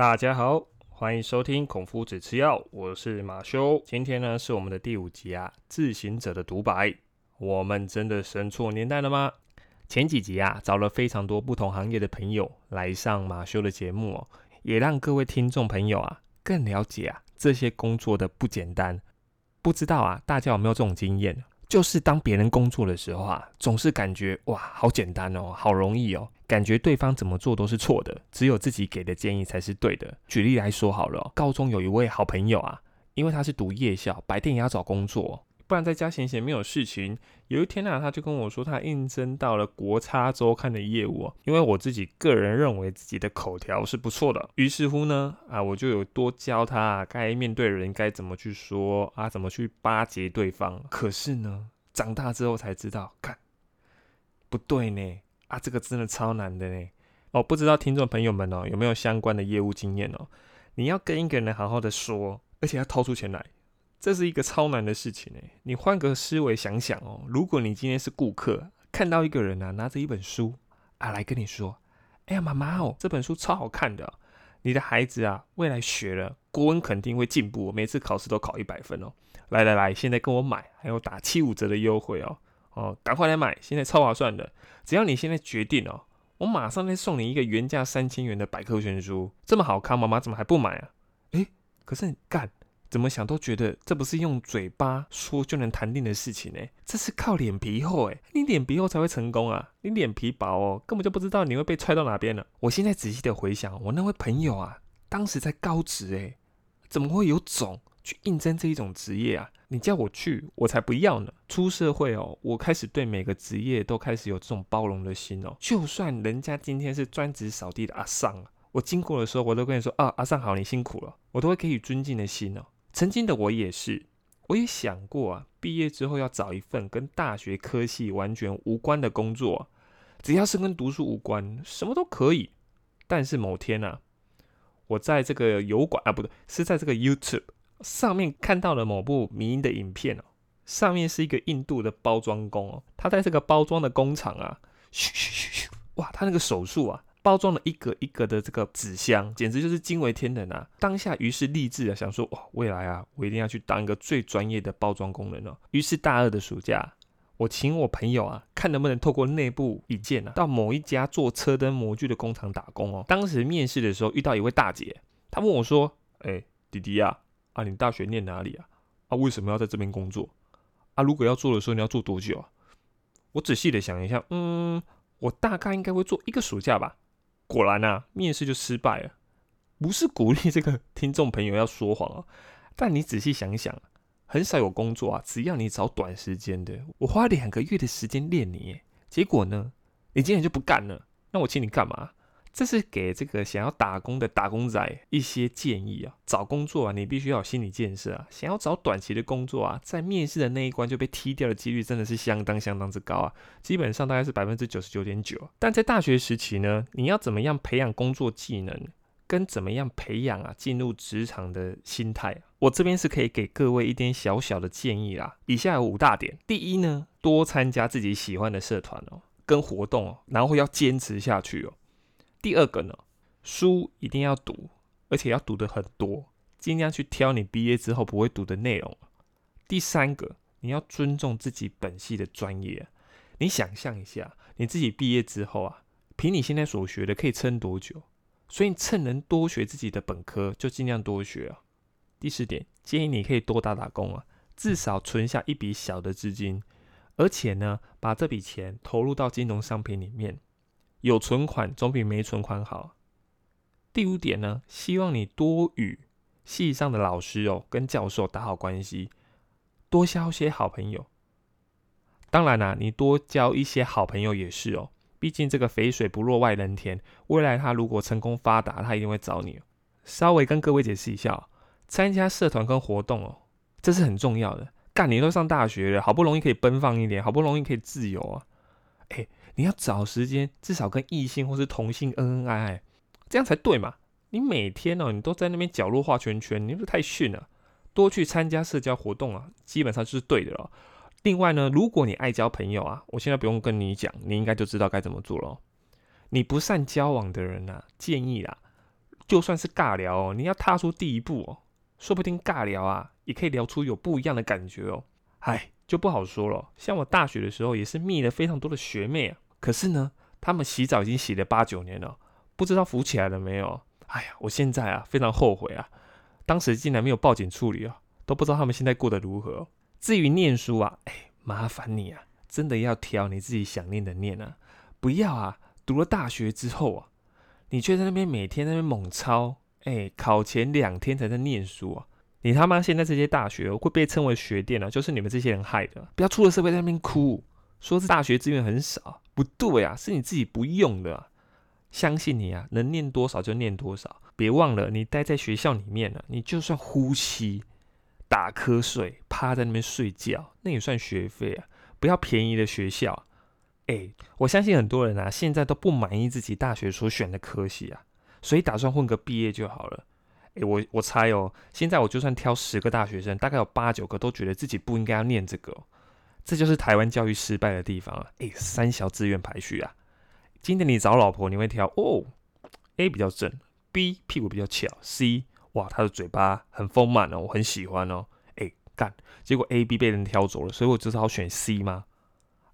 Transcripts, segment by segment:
大家好，欢迎收听孔夫子吃药，我是马修。今天呢是我们的第五集啊，自行者的独白。我们真的生错年代了吗？前几集啊，找了非常多不同行业的朋友来上马修的节目哦，也让各位听众朋友啊更了解啊这些工作的不简单。不知道啊，大家有没有这种经验？就是当别人工作的时候啊，总是感觉哇，好简单哦，好容易哦，感觉对方怎么做都是错的，只有自己给的建议才是对的。举例来说好了，高中有一位好朋友啊，因为他是读夜校，白天也要找工作，不然在家闲闲没有事情。有一天啊，他就跟我说，他应征到了国差周刊的业务。因为我自己个人认为自己的口条是不错的，于是乎呢，啊，我就有多教他该面对人该怎么去说啊，怎么去巴结对方。可是呢，长大之后才知道，看不对呢，啊，这个真的超难的呢。哦，不知道听众朋友们哦，有没有相关的业务经验哦？你要跟一个人好好的说，而且要掏出钱来。这是一个超难的事情呢，你换个思维想想哦，如果你今天是顾客，看到一个人啊拿着一本书啊来跟你说，哎呀妈妈哦，这本书超好看的，你的孩子啊未来学了国文肯定会进步，每次考试都考一百分哦。来来来，现在跟我买，还有打七五折的优惠哦哦，赶快来买，现在超划算的，只要你现在决定哦，我马上再送你一个原价三千元的百科全书，这么好看，妈妈怎么还不买啊？诶，可是你干。怎么想都觉得这不是用嘴巴说就能谈定的事情呢？这是靠脸皮厚哎，你脸皮厚才会成功啊！你脸皮薄哦，根本就不知道你会被踹到哪边了。我现在仔细的回想，我那位朋友啊，当时在高职哎，怎么会有种去应征这一种职业啊？你叫我去，我才不要呢！出社会哦，我开始对每个职业都开始有这种包容的心哦，就算人家今天是专职扫地的阿尚啊，我经过的时候，我都跟你说啊，阿尚好，你辛苦了，我都会给予尊敬的心哦。曾经的我也是，我也想过啊，毕业之后要找一份跟大学科系完全无关的工作，只要是跟读书无关，什么都可以。但是某天啊，我在这个油管啊，不对，是在这个 YouTube 上面看到了某部迷因的影片哦，上面是一个印度的包装工哦，他在这个包装的工厂啊，嘘嘘嘘嘘，哇，他那个手速啊。包装了一个一个的这个纸箱，简直就是惊为天人啊！当下于是立志啊，想说哇，未来啊，我一定要去当一个最专业的包装工人哦。于是大二的暑假，我请我朋友啊，看能不能透过内部引荐啊，到某一家做车灯模具的工厂打工哦。当时面试的时候遇到一位大姐，她问我说：“哎，弟弟呀，啊，你大学念哪里啊？啊，为什么要在这边工作？啊，如果要做的时候，你要做多久啊？”我仔细的想一下，嗯，我大概应该会做一个暑假吧。果然啊，面试就失败了。不是鼓励这个听众朋友要说谎啊，但你仔细想一想，很少有工作啊，只要你找短时间的，我花两个月的时间练你，结果呢，你今天就不干了，那我请你干嘛？这是给这个想要打工的打工仔一些建议啊。找工作啊，你必须要有心理建设啊。想要找短期的工作啊，在面试的那一关就被踢掉的几率真的是相当相当之高啊。基本上大概是百分之九十九点九。但在大学时期呢，你要怎么样培养工作技能，跟怎么样培养啊进入职场的心态啊？我这边是可以给各位一点小小的建议啦。以下有五大点。第一呢，多参加自己喜欢的社团哦，跟活动哦，然后要坚持下去哦。第二个呢，书一定要读，而且要读的很多，尽量去挑你毕业之后不会读的内容。第三个，你要尊重自己本系的专业。你想象一下，你自己毕业之后啊，凭你现在所学的可以撑多久？所以趁能多学自己的本科，就尽量多学啊。第四点，建议你可以多打打工啊，至少存下一笔小的资金，而且呢，把这笔钱投入到金融商品里面。有存款总比没存款好。第五点呢，希望你多与系上的老师哦，跟教授打好关系，多交些好朋友。当然啦，你多交一些好朋友也是哦，毕竟这个肥水不落外人田。未来他如果成功发达，他一定会找你。稍微跟各位解释一下，参加社团跟活动哦，这是很重要的。干，你都上大学了，好不容易可以奔放一点，好不容易可以自由啊，哎。你要找时间，至少跟异性或是同性恩恩爱爱，这样才对嘛？你每天哦，你都在那边角落画圈圈，你不是太逊了？多去参加社交活动啊，基本上就是对的了。另外呢，如果你爱交朋友啊，我现在不用跟你讲，你应该就知道该怎么做了。你不善交往的人呐，建议啦，就算是尬聊哦，你要踏出第一步哦，说不定尬聊啊，也可以聊出有不一样的感觉哦。哎，就不好说了。像我大学的时候也是觅了非常多的学妹啊，可是呢，他们洗澡已经洗了八九年了，不知道浮起来了没有？哎呀，我现在啊非常后悔啊，当时竟然没有报警处理啊，都不知道他们现在过得如何。至于念书啊，哎，麻烦你啊，真的要挑你自己想念的念啊，不要啊，读了大学之后啊，你却在那边每天那边猛抄，哎，考前两天才在念书啊。你他妈现在这些大学会被称为学电啊，就是你们这些人害的。不要出了社会在那边哭，说是大学资源很少，不对啊，是你自己不用的。相信你啊，能念多少就念多少。别忘了，你待在学校里面呢，你就算呼吸、打瞌睡、趴在那边睡觉，那也算学费啊。不要便宜的学校。哎，我相信很多人啊，现在都不满意自己大学所选的科系啊，所以打算混个毕业就好了。哎，我我猜哦，现在我就算挑十个大学生，大概有八九个都觉得自己不应该要念这个，这就是台湾教育失败的地方啊！哎，三小志愿排序啊，今天你找老婆，你会挑哦，A 比较正，B 屁股比较翘，C 哇他的嘴巴很丰满哦，我很喜欢哦，哎干，结果 A、B 被人挑走了，所以我只好选 C 吗？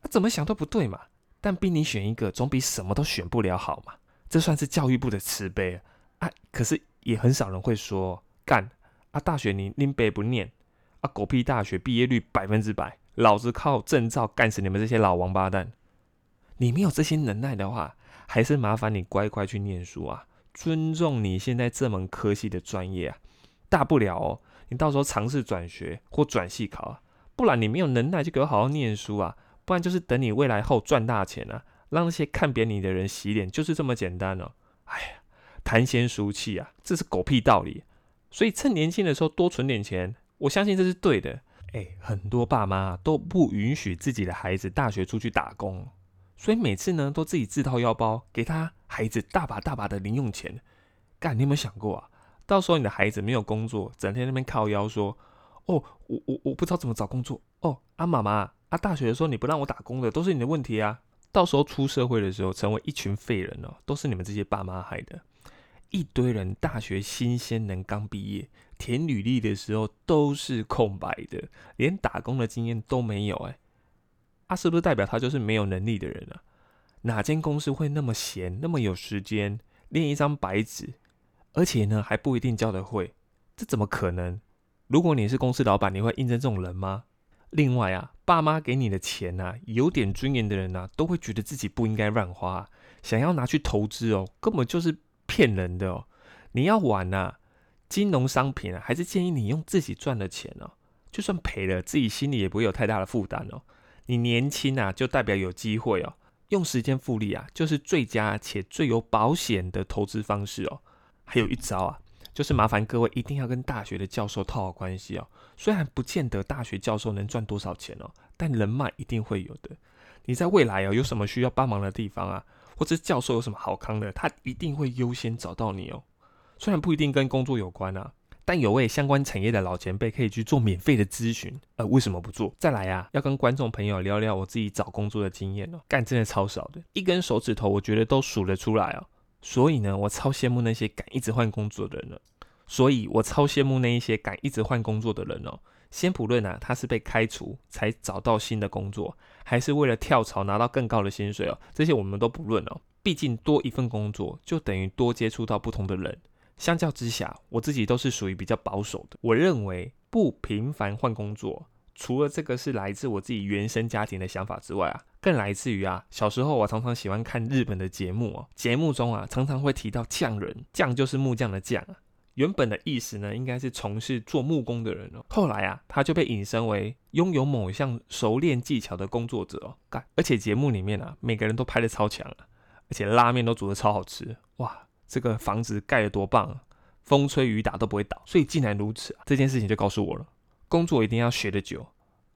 啊怎么想都不对嘛！但逼你选一个，总比什么都选不了好嘛！这算是教育部的慈悲啊！可是。也很少人会说干啊！大学你拎北不念啊？狗屁大学毕业率百分之百，老子靠证照干死你们这些老王八蛋！你没有这些能耐的话，还是麻烦你乖乖去念书啊！尊重你现在这门科系的专业啊！大不了哦，你到时候尝试转学或转系考啊！不然你没有能耐就给我好好念书啊！不然就是等你未来后赚大钱啊，让那些看扁你的人洗脸，就是这么简单哦！哎呀！谈闲俗气啊，这是狗屁道理。所以趁年轻的时候多存点钱，我相信这是对的。哎，很多爸妈都不允许自己的孩子大学出去打工，所以每次呢都自己自掏腰包给他孩子大把大把的零用钱。干，你有没有想过啊？到时候你的孩子没有工作，整天那边靠腰说：“哦，我我我不知道怎么找工作。”哦，啊妈妈，啊大学的时候你不让我打工的，都是你的问题啊。到时候出社会的时候，成为一群废人哦，都是你们这些爸妈害的。一堆人大学新鲜人刚毕业，填履历的时候都是空白的，连打工的经验都没有。哎，啊，是不是代表他就是没有能力的人啊？哪间公司会那么闲，那么有时间练一张白纸，而且呢还不一定教得会？这怎么可能？如果你是公司老板，你会应征这种人吗？另外啊，爸妈给你的钱呐，有点尊严的人呐，都会觉得自己不应该乱花，想要拿去投资哦，根本就是。骗人的哦！你要玩呐，金融商品啊，还是建议你用自己赚的钱哦。就算赔了，自己心里也不会有太大的负担哦。你年轻啊，就代表有机会哦。用时间复利啊，就是最佳且最有保险的投资方式哦。还有一招啊，就是麻烦各位一定要跟大学的教授套好关系哦。虽然不见得大学教授能赚多少钱哦，但人脉一定会有的。你在未来啊，有什么需要帮忙的地方啊？或者教授有什么好康的，他一定会优先找到你哦。虽然不一定跟工作有关啊，但有位相关产业的老前辈可以去做免费的咨询。呃，为什么不做？再来啊，要跟观众朋友聊聊我自己找工作的经验哦。干真的超少的，一根手指头我觉得都数得出来哦。所以呢，我超羡慕那些敢一直换工作的人了。所以我超羡慕那一些敢一直换工作的人哦。先不论啊，他是被开除才找到新的工作，还是为了跳槽拿到更高的薪水哦，这些我们都不论哦。毕竟多一份工作就等于多接触到不同的人。相较之下，我自己都是属于比较保守的。我认为不频繁换工作，除了这个是来自我自己原生家庭的想法之外啊，更来自于啊，小时候我常常喜欢看日本的节目哦，节目中啊常常会提到匠人，匠就是木匠的匠啊。原本的意思呢，应该是从事做木工的人哦。后来啊，他就被引申为拥有某项熟练技巧的工作者哦。干，而且节目里面啊，每个人都拍的超强啊，而且拉面都煮的超好吃。哇，这个房子盖的多棒啊，风吹雨打都不会倒。所以既然如此啊，这件事情就告诉我了，工作一定要学得久，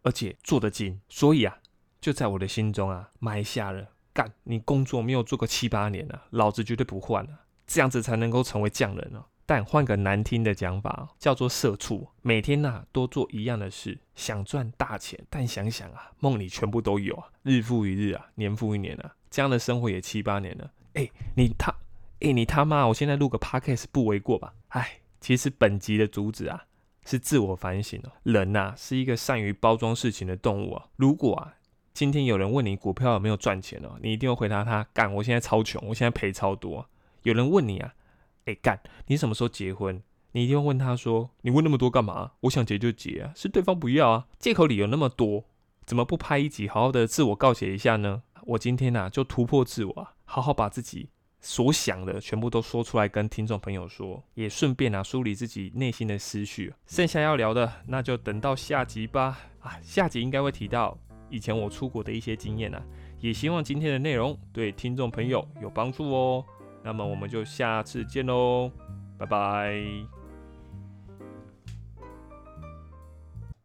而且做得精。所以啊，就在我的心中啊，埋下了干，你工作没有做个七八年啊，老子绝对不换了，这样子才能够成为匠人哦。但换个难听的讲法，叫做社畜。每天呐都做一样的事，想赚大钱，但想想啊，梦里全部都有啊，日复一日啊，年复一年啊，这样的生活也七八年了。哎，你他哎，你他妈，我现在录个 podcast 不为过吧？哎，其实本集的主旨啊，是自我反省哦。人呐，是一个善于包装事情的动物啊。如果啊，今天有人问你股票有没有赚钱哦，你一定会回答他：干，我现在超穷，我现在赔超多。有人问你啊，哎干，你什么时候结婚？你一定要问他说：你问那么多干嘛？我想结就结啊，是对方不要啊，借口理由那么多，怎么不拍一集好好的自我告诫一下呢？我今天呐，就突破自我，好好把自己。所想的全部都说出来跟听众朋友说，也顺便啊梳理自己内心的思绪。剩下要聊的，那就等到下集吧。啊，下集应该会提到以前我出国的一些经验啊，也希望今天的内容对听众朋友有帮助哦。那么我们就下次见喽，拜拜。